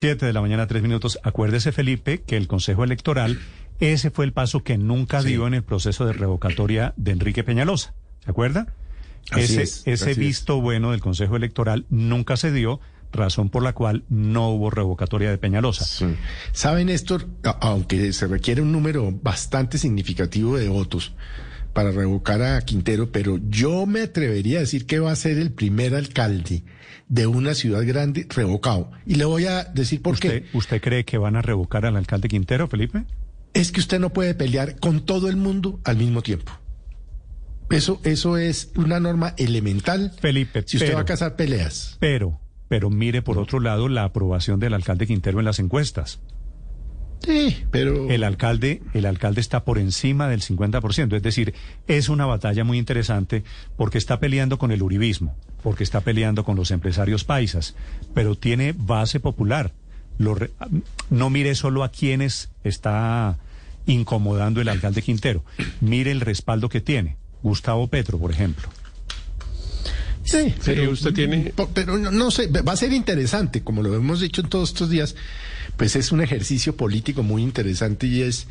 Siete de la mañana, tres minutos. Acuérdese, Felipe, que el Consejo Electoral, ese fue el paso que nunca dio en el proceso de revocatoria de Enrique Peñalosa. ¿Se acuerda? Así ese es, ese así visto bueno del Consejo Electoral nunca se dio, razón por la cual no hubo revocatoria de Peñalosa. Sí. Sabe, Néstor, aunque se requiere un número bastante significativo de votos para revocar a Quintero, pero yo me atrevería a decir que va a ser el primer alcalde de una ciudad grande revocado. Y le voy a decir por ¿Usted, qué. ¿Usted cree que van a revocar al alcalde Quintero, Felipe? Es que usted no puede pelear con todo el mundo al mismo tiempo. Eso, eso es una norma elemental. Felipe, si usted pero- va a cazar peleas. Pero, pero mire por otro lado la aprobación del alcalde Quintero en las encuestas. Sí, pero... El alcalde, el alcalde está por encima del 50%, es decir, es una batalla muy interesante porque está peleando con el uribismo, porque está peleando con los empresarios paisas, pero tiene base popular. Lo re- no mire solo a quienes está incomodando el alcalde Quintero, mire el respaldo que tiene. Gustavo Petro, por ejemplo. Sí, pero usted tiene- Pero no, no sé, va a ser interesante, como lo hemos dicho en todos estos días, pues es un ejercicio político muy interesante y es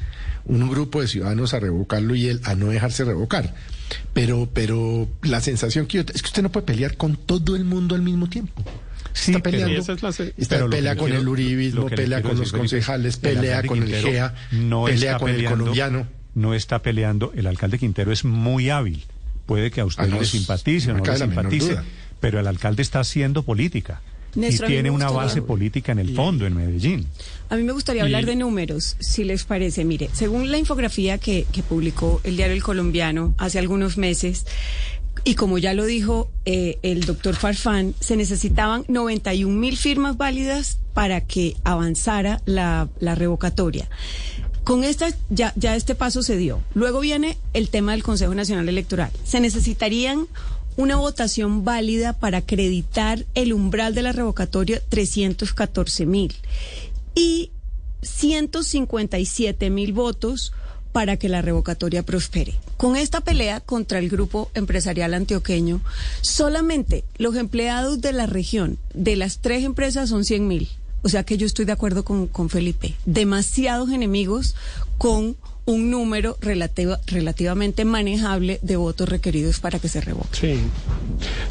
un grupo de ciudadanos a revocarlo y él a no dejarse revocar. Pero, pero la sensación que yo es que usted no puede pelear con todo el mundo al mismo tiempo. Sí, está peleando, Y esa es la se- está pelea con quiero- el uribismo, pelea con los concejales, el pelea con el Quintero GEA, no pelea está con el peleando- colombiano. No está peleando. El alcalde Quintero es muy hábil. Puede que a usted Ah, no, le simpatice o no le simpatice, pero el alcalde está haciendo política. Néstor, y tiene una base política en el fondo, en Medellín. A mí me gustaría hablar de números, si les parece. Mire, según la infografía que, que publicó el diario El Colombiano hace algunos meses, y como ya lo dijo eh, el doctor Farfán, se necesitaban 91 mil firmas válidas para que avanzara la, la revocatoria. Con esta, ya, ya este paso se dio. Luego viene el tema del Consejo Nacional Electoral. Se necesitarían una votación válida para acreditar el umbral de la revocatoria 314 mil y 157 mil votos para que la revocatoria prospere. Con esta pelea contra el grupo empresarial antioqueño, solamente los empleados de la región, de las tres empresas, son 100 mil. O sea que yo estoy de acuerdo con, con Felipe. Demasiados enemigos con un número relativa- relativamente manejable de votos requeridos para que se revoque. Sí,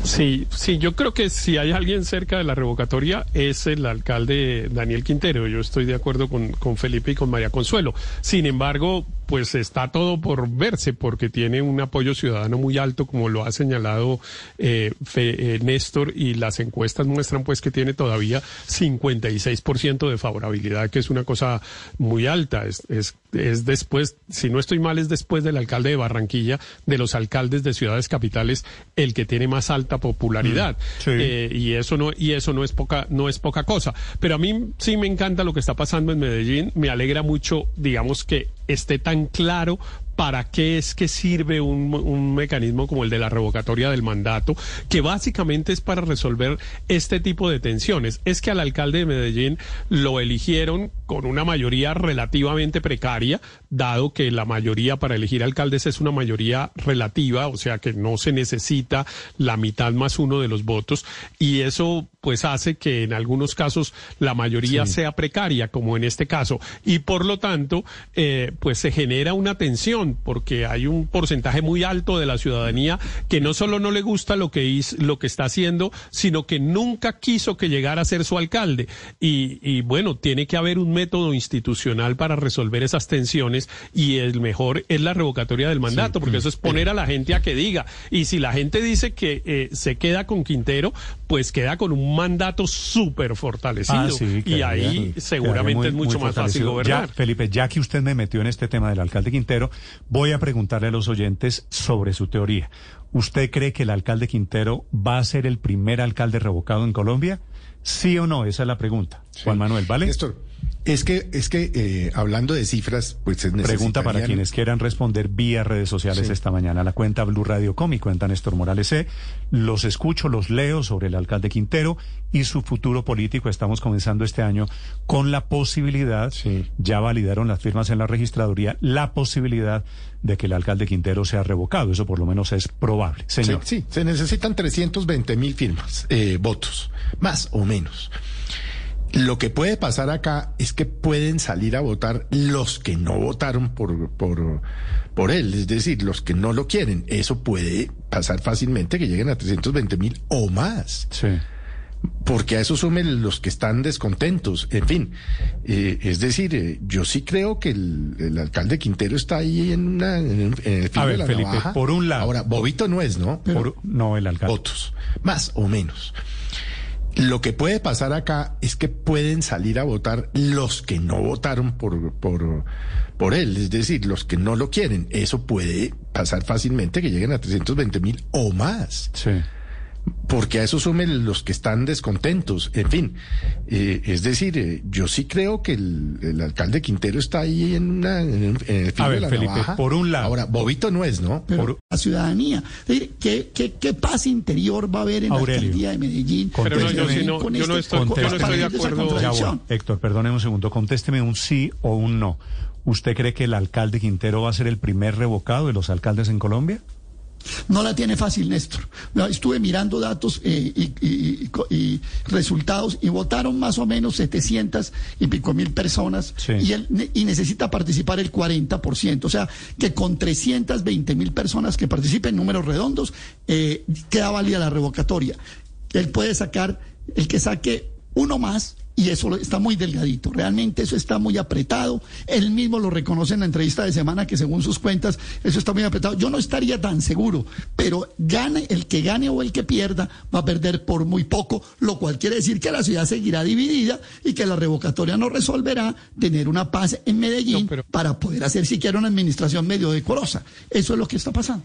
sí, sí, yo creo que si hay alguien cerca de la revocatoria es el alcalde Daniel Quintero. Yo estoy de acuerdo con, con Felipe y con María Consuelo. Sin embargo, pues está todo por verse porque tiene un apoyo ciudadano muy alto, como lo ha señalado eh, Fe- eh, Néstor, y las encuestas muestran pues que tiene todavía 56% de favorabilidad, que es una cosa muy alta. Es, es, es después, si no estoy mal, es después del alcalde de Barranquilla, de los alcaldes de ciudades capitales, el que tiene más alta popularidad. Mm, sí. Eh, y eso no, y eso no es poca, no es poca cosa. Pero a mí sí me encanta lo que está pasando en Medellín. Me alegra mucho, digamos, que esté tan claro para qué es que sirve un, un mecanismo como el de la revocatoria del mandato, que básicamente es para resolver este tipo de tensiones. Es que al alcalde de Medellín lo eligieron con una mayoría relativamente precaria, dado que la mayoría para elegir alcaldes es una mayoría relativa, o sea que no se necesita la mitad más uno de los votos, y eso pues hace que en algunos casos la mayoría sea precaria, como en este caso, y por lo tanto, eh, pues se genera una tensión, porque hay un porcentaje muy alto de la ciudadanía que no solo no le gusta lo que, hiz- lo que está haciendo, sino que nunca quiso que llegara a ser su alcalde. Y, y bueno, tiene que haber un método institucional para resolver esas tensiones, y el mejor es la revocatoria del mandato, porque eso es poner a la gente a que diga. Y si la gente dice que eh, se queda con Quintero, pues queda con un mandato súper fortalecido. Ah, sí, y ahí seguramente muy- es mucho más fácil gobernar. Ya, Felipe, ya que usted me metió en este tema del alcalde Quintero, voy a preguntarle a los oyentes sobre su teoría. ¿Usted cree que el alcalde Quintero va a ser el primer alcalde revocado en Colombia? ¿Sí o no? Esa es la pregunta. Juan Manuel, ¿vale? Néstor, es que, es que eh, hablando de cifras, pues se Pregunta para quienes quieran responder vía redes sociales Sí. esta mañana. La cuenta Blue Radio Com y cuenta Néstor Morales C. Los escucho, los leo sobre el alcalde Quintero y su futuro político. Estamos comenzando este año con la posibilidad, Sí. ya validaron las firmas en la registraduría, la posibilidad de que el alcalde Quintero sea revocado. Eso por lo menos es probable. Señor. Sí, sí, se necesitan 320 mil firmas, eh, votos, más o menos. Lo que puede pasar acá es que pueden salir a votar los que no votaron por, por, por él, es decir, los que no lo quieren. Eso puede pasar fácilmente que lleguen a 320 mil o más. Sí. Porque a eso sumen los que están descontentos. En fin, eh, es decir, eh, yo sí creo que el, el alcalde Quintero está ahí en, una, en, en el filo A ver, de la Felipe, navaja. por un lado- Ahora, Bobito no es, ¿no? Por- no, el alcalde. votos, más o menos. Lo que puede pasar acá es que pueden salir a votar los que no votaron por, por, por él, es decir, los que no lo quieren. Eso puede pasar fácilmente que lleguen a 320 mil o más. Sí. Porque a eso sumen los que están descontentos. En fin, eh, es decir, eh, yo sí creo que el, el alcalde Quintero está ahí en, una, en, en el filo A ver, de la Felipe, navaja. por un lado- Ahora, Bobito no es, ¿no? pero Por- la ciudadanía. Es decir, ¿qué, qué, qué paz interior va a haber en Aurelio. la alcaldía de Medellín? Pero no, yo no- este- estoy- con- yo no con- estoy de acuerdo. Ya voy. Héctor, perdóneme un segundo. Contésteme un sí o un no. ¿Usted cree que el alcalde Quintero va a ser el primer revocado de los alcaldes en Colombia? No la tiene fácil, Néstor. Estuve mirando datos eh, y, resultados y votaron más o menos 700 y pico mil personas Sí. y, él, y necesita participar el 40%. O sea, que con 320 mil personas que participen, números redondos, eh, queda válida la revocatoria. Él puede sacar, el que saque uno más, y eso está muy delgadito. Realmente eso está muy apretado. Él mismo lo reconoce en la entrevista de semana que según sus cuentas, eso está muy apretado. Yo no estaría tan seguro, pero gane, el que gane o el que pierda va a perder por muy poco, lo cual quiere decir que la ciudad seguirá dividida y que la revocatoria no resolverá tener una paz en Medellín No, pero- para poder hacer siquiera una administración medio decorosa. Eso es lo que está pasando.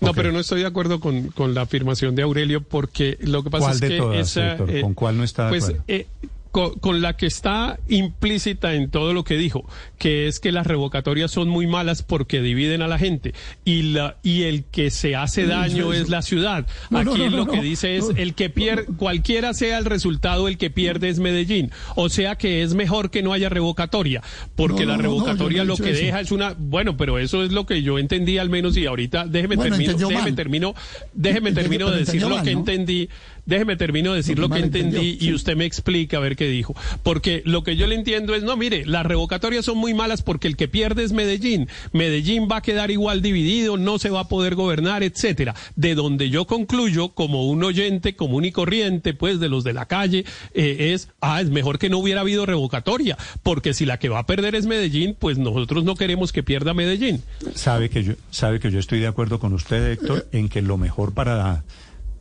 No, pero no estoy de acuerdo con, con la afirmación de Aurelio porque lo que pasa ¿Cuál es de que todas, esa, Héctor? ¿Con cuál no está de pues, acuerdo? eh, con, con la que está implícita en todo lo que dijo, que es que las revocatorias son muy malas porque dividen a la gente y la y el que se hace daño es la ciudad. No, Aquí no, lo que dice es el que pierde, cualquiera sea el resultado, el que pierde es Medellín. O sea que es mejor que no haya revocatoria, porque la revocatoria lo que eso. deja es una, bueno, pero eso es lo que yo entendí al menos y ahorita déjeme Bueno, termino, déjeme mal. termino, déjeme termino de decir lo mal, que entendí, déjeme termino de decir Lo que entendí y usted me explica a ver qué dijo, porque lo que yo le entiendo es, no, mire, las revocatorias son muy malas porque el que pierde es Medellín, Medellín va a quedar igual dividido, no se va a poder gobernar, etcétera. De donde yo concluyo como un oyente común y corriente, pues de los de la calle, eh, es, ah, es mejor que no hubiera habido revocatoria, porque si la que va a perder es Medellín, pues nosotros no queremos que pierda Medellín. Sabe que yo, sabe que yo estoy de acuerdo con usted, Héctor, en que lo mejor para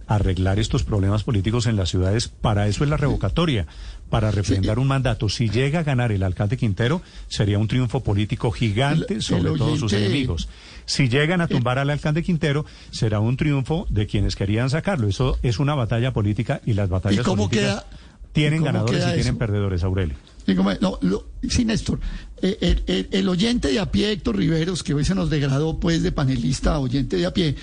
arreglar estos problemas políticos en las ciudades, para eso es la revocatoria, para refrendar un mandato. Si llega a ganar el alcalde Quintero, sería un triunfo político gigante El- sobre el todos sus enemigos. Si llegan a tumbar al alcalde Quintero, será un triunfo de quienes querían sacarlo. Eso es una batalla política y las batallas ¿Y cómo políticas queda- tienen cómo ganadores y tienen eso? perdedores, Aurelio. No, lo- sí, Néstor, eh, el, oyente de a pie, Héctor Riveros, que hoy se nos degradó pues de panelista a oyente de a pie,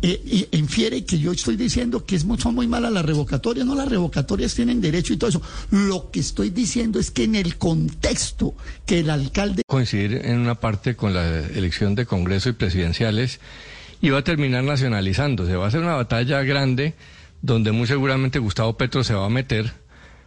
eh, y infiere que yo estoy diciendo que es son muy malas las revocatorias, no las revocatorias tienen derecho y todo eso. Lo que estoy diciendo es que en el contexto que el alcalde coincidir en una parte con la elección de Congreso y presidenciales y va a terminar nacionalizándose. Va a ser una batalla grande donde muy seguramente Gustavo Petro se va a meter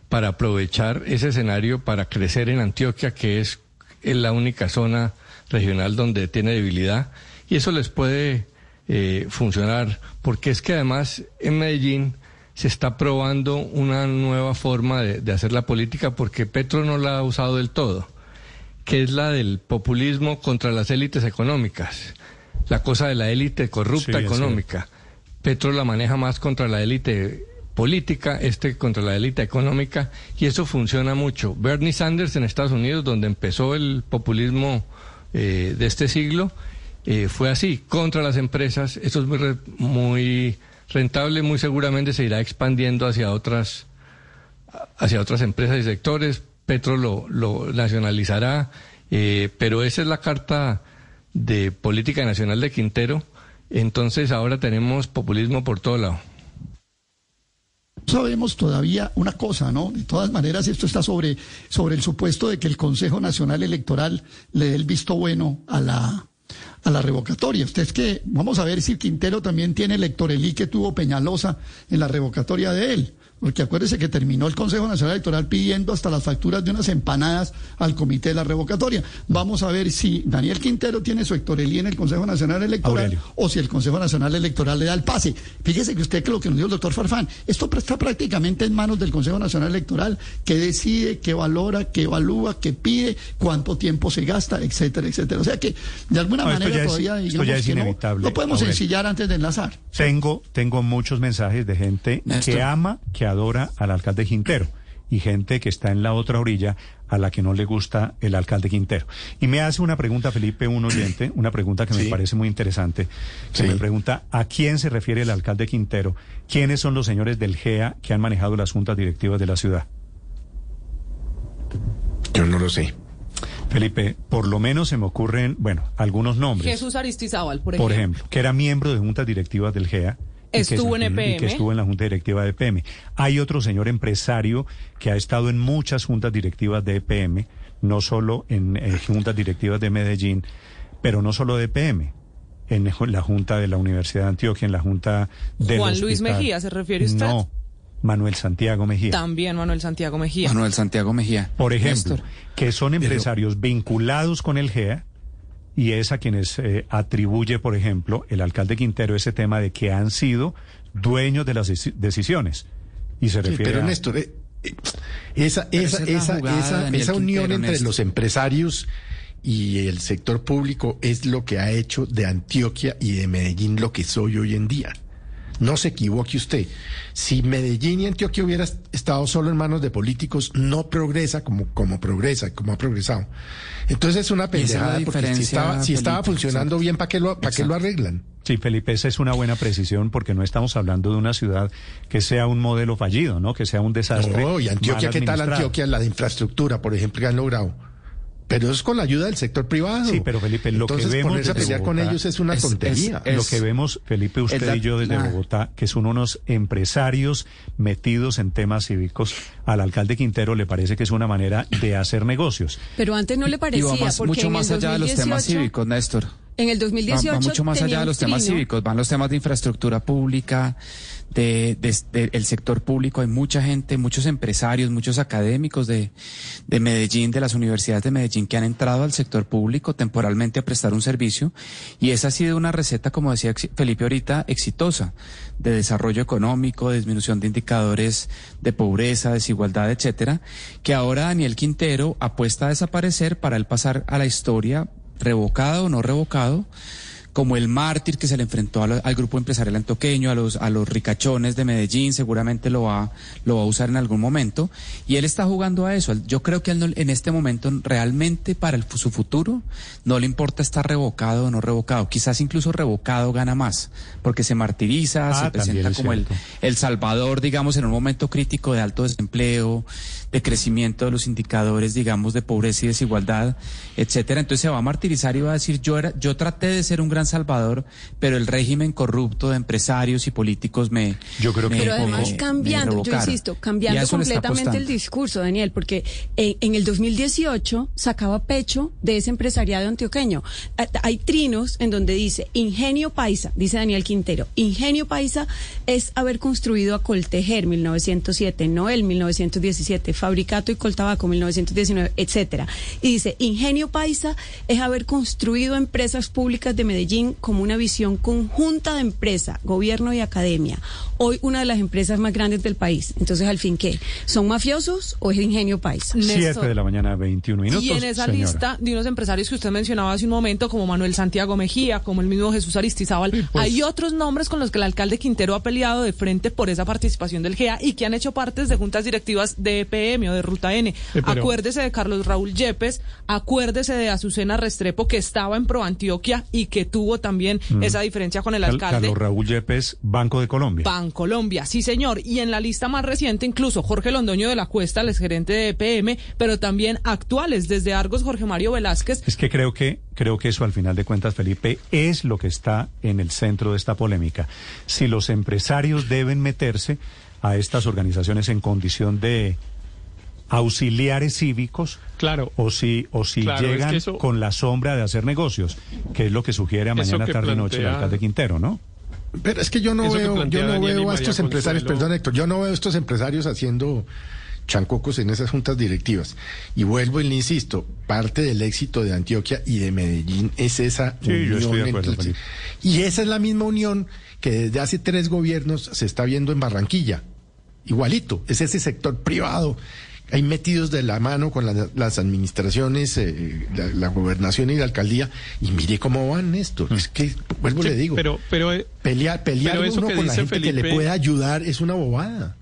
para aprovechar ese escenario para crecer en Antioquia, que es la única zona regional donde tiene debilidad y eso les puede eh, funcionar porque es que además en Medellín se está probando una nueva forma de, de hacer la política porque Petro no la ha usado del todo que es la del populismo contra las élites económicas, la cosa de la élite corrupta Sí, económica. Petro la maneja más contra la élite política, este contra la élite económica, y eso funciona mucho. Bernie Sanders en Estados Unidos, donde empezó el populismo eh, de este siglo, eh, fue así, contra las empresas, eso es muy, re- muy rentable, muy seguramente se irá expandiendo hacia otras hacia otras empresas y sectores. Petro lo, lo nacionalizará, eh, pero esa es la carta de política nacional de Quintero. Entonces ahora tenemos populismo por todo lado. Sabemos todavía una cosa, ¿no? De todas maneras, esto está sobre, sobre el supuesto de que el Consejo Nacional Electoral le dé el visto bueno a la, a la revocatoria. Usted es que, vamos a ver si Quintero también tiene electorelí que tuvo Peñalosa en la revocatoria de él. Porque acuérdese que terminó el Consejo Nacional Electoral pidiendo hasta las facturas de unas empanadas al comité de la revocatoria. Vamos a ver si Daniel Quintero tiene su hectorelí en el Consejo Nacional Electoral Aurelio. o si el Consejo Nacional Electoral le da el pase. Fíjese que usted que lo que nos dijo el doctor Farfán, esto está prácticamente en manos del Consejo Nacional Electoral, que decide, que valora, que evalúa, que pide, cuánto tiempo se gasta, etcétera, etcétera. O sea que de alguna No, manera es- todavía digamos es que no- inevitable, no, podemos Aurelio. ensillar antes de enlazar. Tengo, tengo muchos mensajes de gente Néstor. que ama, que adora al alcalde Quintero y gente que está en la otra orilla a la que no le gusta el alcalde Quintero. Y me hace una pregunta, Felipe, un oyente, una pregunta que me Sí. parece muy interesante, que Sí. me pregunta a quién se refiere el alcalde Quintero, quiénes son los señores del GEA que han manejado las juntas directivas de la ciudad. Yo no lo sé. Felipe, por lo menos se me ocurren, bueno, algunos nombres. Jesús Aristizábal, por por ejemplo. ejemplo, que era miembro de juntas directivas del GEA. Que Estuvo se- en y EPM. que estuvo en la junta directiva de EPM. Hay otro señor empresario que ha estado en muchas juntas directivas de EPM, no solo en eh, juntas directivas de Medellín, pero no solo de EPM. En la junta de la Universidad de Antioquia, en la junta de Juan Luis Mejía, ¿se refiere usted? No, Manuel Santiago Mejía. También Manuel Santiago Mejía. Manuel Santiago Mejía. Por ejemplo, Néstor. que son empresarios vinculados con el GEA y es a quienes eh, atribuye, por ejemplo, el alcalde Quintero ese tema de que han sido dueños de las deci- decisiones. Y se Sí, refiere pero a... Néstor, eh, eh, esa, esa, esa esa, jugada esa, Daniel esa unión Quintero, entre Néstor. los empresarios y el sector público es lo que ha hecho de Antioquia y de Medellín lo que soy hoy en día. No se equivoque usted. Si Medellín y Antioquia hubiera estado solo en manos de políticos, no progresa como, como progresa, como ha progresado. Entonces es una pendejada porque si estaba, si estaba funcionando exacto. bien, ¿para qué, lo, para qué lo arreglan? Sí, Felipe, esa es una buena precisión porque no estamos hablando de una ciudad que sea un modelo fallido, ¿no? Que sea un desastre. No, y Antioquia, ¿qué tal. Antioquia? La de infraestructura, por ejemplo, que han logrado. Pero es con la ayuda del sector privado. Sí, pero Felipe, lo que vemos desde con ellos es una es- tontería. es- Lo que vemos, Felipe, usted la- y yo desde Bogotá, que son unos empresarios metidos en temas cívicos, al alcalde Quintero le parece que es una manera de hacer negocios. Pero antes no le Y parecía, va más- porque mucho en más el allá de los temas 2018 cívicos, Néstor. En el Va, 2018 va mucho más allá de los temas cívicos, van los temas de infraestructura pública, de, de- de- el sector público. Hay mucha gente, muchos empresarios, muchos académicos de, de Medellín, de las universidades de Medellín, que han entrado al sector público temporalmente a prestar un servicio. Y esa ha sido una receta, como decía Felipe ahorita, exitosa, de desarrollo económico, de disminución de indicadores de pobreza, desigualdad, etcétera, que ahora Daniel Quintero apuesta a desaparecer para él pasar a la historia revocado o no revocado, como el mártir que se le enfrentó lo- al grupo empresarial antoqueño, a los, a los ricachones de Medellín, seguramente lo va, lo va a usar en algún momento. Y él está jugando a eso. Yo creo que él no- en este momento realmente para el- su futuro no le importa estar revocado o no revocado. Quizás incluso revocado gana más, porque se martiriza, Ah, se presenta es como el, el Salvador, digamos, en un momento crítico de alto desempleo, de crecimiento de los indicadores, digamos, de pobreza y desigualdad, etcétera. Entonces se va a martirizar y va a decir, yo era, yo traté de ser un gran salvador, pero el régimen corrupto de empresarios y políticos me Yo creo que me- Pero además me cambiando, yo insisto, cambiando completamente el discurso, Daniel, porque en, en el 2018 sacaba pecho de ese empresariado antioqueño. Hay trinos en donde dice ingenio paisa, dice Daniel Quintero, ingenio paisa es haber construido a Coltejer 1907, Noel 1917, Fabricato y Coltabaco 1919, etcétera. Y dice ingenio paisa es haber construido empresas públicas de Medellín como una visión conjunta de empresa, gobierno y academia. Hoy una de las empresas más grandes del país. Entonces, al fin, ¿qué? ¿Son mafiosos o es ingenio? Siete Néstor. de la mañana, 21 minutos. Y en esa señora. lista de unos empresarios que usted mencionaba hace un momento, como Manuel Santiago Mejía, como el mismo Jesús Aristizábal, pues. hay otros nombres con los que el alcalde Quintero ha peleado de frente por esa participación del GEA y que han hecho partes de juntas directivas de EPM o de Ruta N. pero- Acuérdese de Carlos Raúl Yepes, acuérdese de Azucena Restrepo, que estaba en Pro Antioquia y que tuvo también esa diferencia con el Mm. Cal- alcalde. Carlos Raúl Yepes, Banco de Colombia. Colombia, sí señor. Y en la lista más reciente incluso Jorge Londoño de la Cuesta, el gerente de EPM, pero también actuales desde Argos Jorge Mario Velázquez. Es que creo que creo que eso al final de cuentas, Felipe, es lo que está en el centro de esta polémica. Si los empresarios deben meterse a estas organizaciones en condición de auxiliares cívicos Claro. o si o si Claro, es llegan que eso- con la sombra de hacer negocios, que es lo que sugiere a mañana tarde y noche el plantea- alcalde Quintero, ¿no? Pero es que yo no veo, yo plantea no Daniel veo a estos empresarios, Consuelo. perdón Héctor, yo no veo a estos empresarios haciendo chancocos en esas juntas directivas. Y vuelvo y le insisto, parte del éxito de Antioquia y de Medellín es esa Sí, yo unión. estoy de acuerdo, entre- Felipe. y esa es la misma unión que desde hace tres gobiernos se está viendo en Barranquilla. Igualito, es ese sector privado. Hay metidos de la mano con la- las administraciones, eh, la, la gobernación y la alcaldía, y mire cómo van esto. Es que, vuelvo y Sí, le digo, Pero, pero, eh, pelear, pelear Pero eso uno que con la gente que le puede ayudar es una bobada.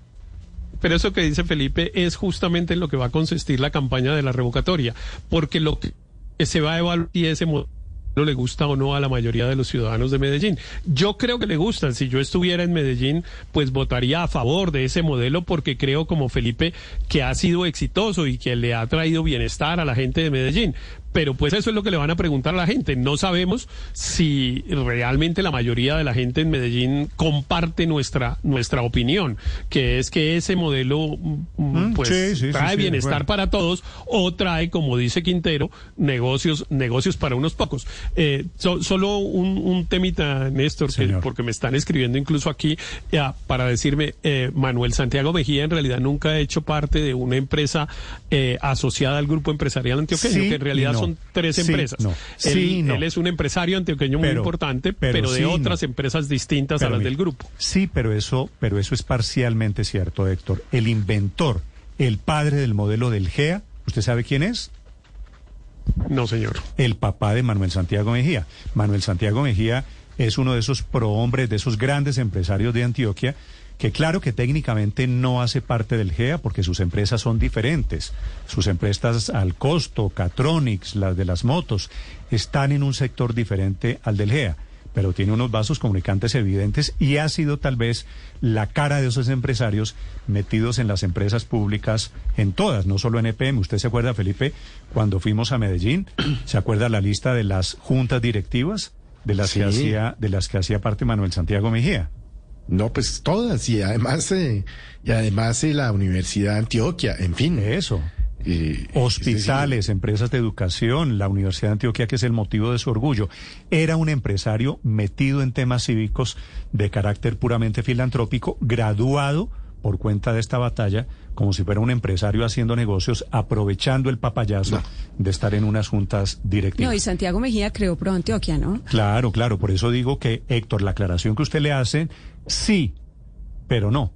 Pero eso que dice Felipe es justamente en lo que va a consistir la campaña de la revocatoria, porque lo que se va a evaluar si ese modelo le gusta o no a la mayoría de los ciudadanos de Medellín. Yo creo que le gustan. Si yo estuviera en Medellín, pues votaría a favor de ese modelo porque creo como Felipe que ha sido exitoso y que le ha traído bienestar a la gente de Medellín. Pero pues eso es lo que le van a preguntar a la gente. No sabemos si realmente la mayoría de la gente en Medellín comparte nuestra nuestra opinión, que es que ese modelo mm, Mm, pues sí, sí, sí, trae sí, bienestar para todos o trae, como dice Quintero, negocios negocios para unos pocos. Eh, so- solo un, un temita, Néstor, que- porque me están escribiendo incluso aquí ya, para decirme, eh, Manuel Santiago Mejía en realidad nunca ha hecho parte de una empresa eh, asociada al grupo empresarial antioqueño, que en realidad no. son tres Sí, empresas. no. Él, Sí, no. él es un empresario antioqueño muy importante, pero pero, de sí, otras no. empresas distintas a las del grupo. Sí, pero eso, pero eso es parcialmente cierto, Héctor. El inventor, el padre del modelo del GEA, ¿usted sabe quién es? No, señor. El papá de Manuel Santiago Mejía. Manuel Santiago Mejía es uno de esos prohombres, de esos grandes empresarios de Antioquia, que claro que técnicamente no hace parte del GEA porque sus empresas son diferentes. Sus empresas al costo, Catronics, las de las motos, están en un sector diferente al del GEA pero tiene unos vasos comunicantes evidentes y ha sido tal vez la cara de esos empresarios metidos en las empresas públicas, en todas, no solo en EPM. ¿Usted se acuerda, Felipe, cuando fuimos a Medellín? ¿Se acuerda la lista de las juntas directivas de las que hacía de las que hacía parte Manuel Santiago Mejía? No, pues todas, y además, eh, y además eh, la Universidad de Antioquia, en fin. Eso. eh, Hospitales, empresas de educación, la Universidad de Antioquia, que es el motivo de su orgullo. Era un empresario metido en temas cívicos de carácter puramente filantrópico, graduado por cuenta de esta batalla, como si fuera un empresario haciendo negocios, aprovechando el papayazo de estar en unas juntas directivas. No, y Santiago Mejía creó Pro Antioquia, ¿no? Claro, claro, por eso digo que, Héctor, la aclaración que usted le hace, sí, pero no.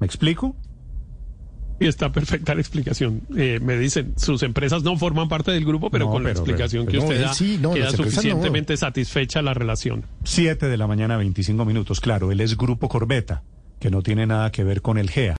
¿Me explico? Y está perfecta la explicación. Eh, me dicen, sus empresas no forman parte del grupo, pero No, con la explicación pero- que usted él da, sí, no, queda suficientemente satisfecha la relación. Siete de la mañana, 25 minutos. Claro, él es Grupo Corbeta, que no tiene nada que ver con el GEA.